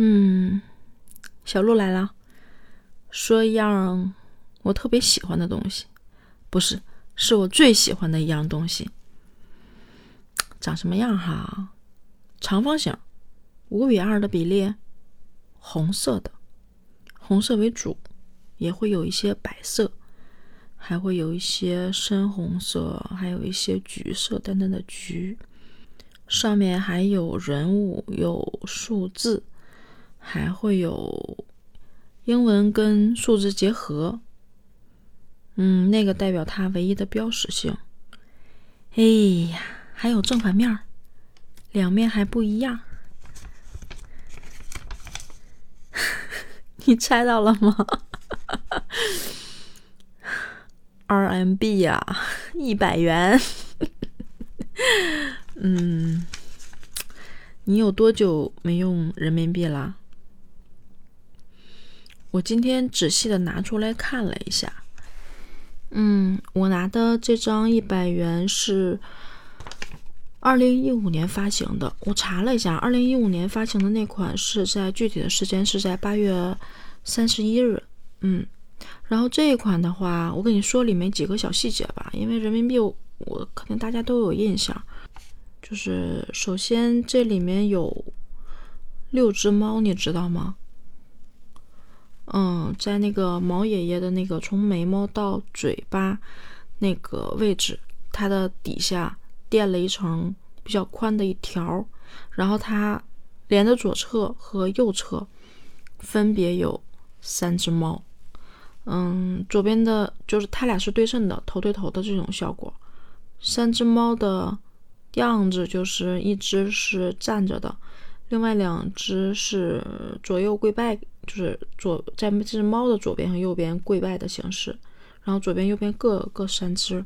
嗯，小鹿来了，说一样我特别喜欢的东西，不是，是我最喜欢的一样东西。长什么样哈？长方形，五比二的比例，红色的，红色为主，也会有一些白色，还会有一些深红色，还有一些橘色，淡淡的橘。上面还有人物，有数字。还会有英文跟数字结合，嗯，那个代表它唯一的标识性。哎呀，还有正反面，两面还不一样。你猜到了吗？RMB 呀，一百元。嗯，你有多久没用人民币啦？我今天仔细的拿出来看了一下，嗯，我拿的这张一百元是二零一五年发行的。我查了一下，二零一五年发行的那款是在具体的时间是在八月三十一日，嗯，然后这一款的话，我跟你说里面几个小细节吧，因为人民币我可能大家都有印象，就是首先这里面有六只猫，你知道吗？嗯，在那个毛爷爷的那个从眉毛到嘴巴那个位置，它的底下垫了一层比较宽的一条，然后它连的左侧和右侧分别有三只猫。嗯，左边的就是它俩是对称的，头对头的这种效果。三只猫的样子就是一只是站着的。另外两只是左右跪拜，就是左在这只猫的左边和右边跪拜的形式，然后左边右边各各三只，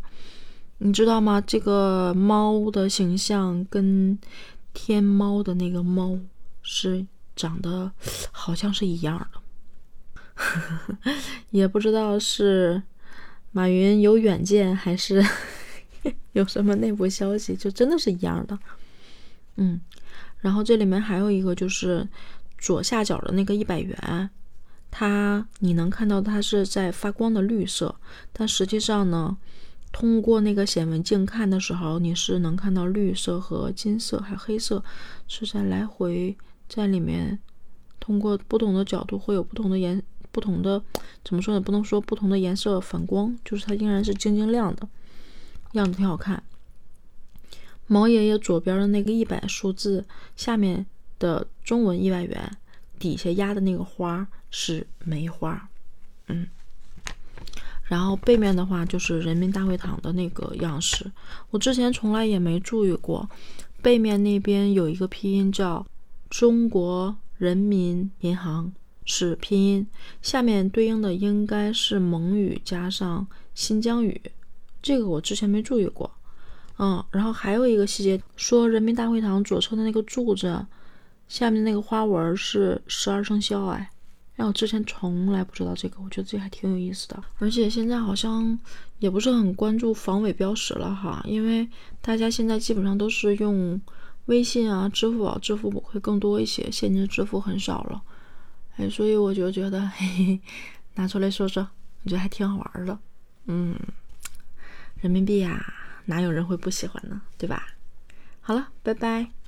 你知道吗？这个猫的形象跟天猫的那个猫是长得好像是一样的，也不知道是马云有远见还是 有什么内部消息，就真的是一样的，嗯。然后这里面还有一个，就是左下角的那个一百元，它你能看到它是在发光的绿色，但实际上呢，通过那个显微镜看的时候，你是能看到绿色和金色还有黑色是在来回在里面，通过不同的角度会有不同的颜不同的怎么说呢？不能说不同的颜色反光，就是它依然是晶晶亮的，样子挺好看。毛爷爷左边的那个一百数字下面的中文一百元，底下压的那个花是梅花，嗯，然后背面的话就是人民大会堂的那个样式。我之前从来也没注意过，背面那边有一个拼音叫中国人民银行是拼音，下面对应的应该是蒙语加上新疆语，这个我之前没注意过。嗯，然后还有一个细节，说人民大会堂左侧的那个柱子下面那个花纹是十二生肖，哎，让我之前从来不知道这个，我觉得这还挺有意思的。而且现在好像也不是很关注防伪标识了哈，因为大家现在基本上都是用微信啊、支付宝、支付宝会更多一些，现金支付很少了，哎，所以我就觉得嘿嘿，拿出来说说，我觉得还挺好玩的。嗯，人民币呀。哪有人会不喜欢呢？对吧？好了，拜拜。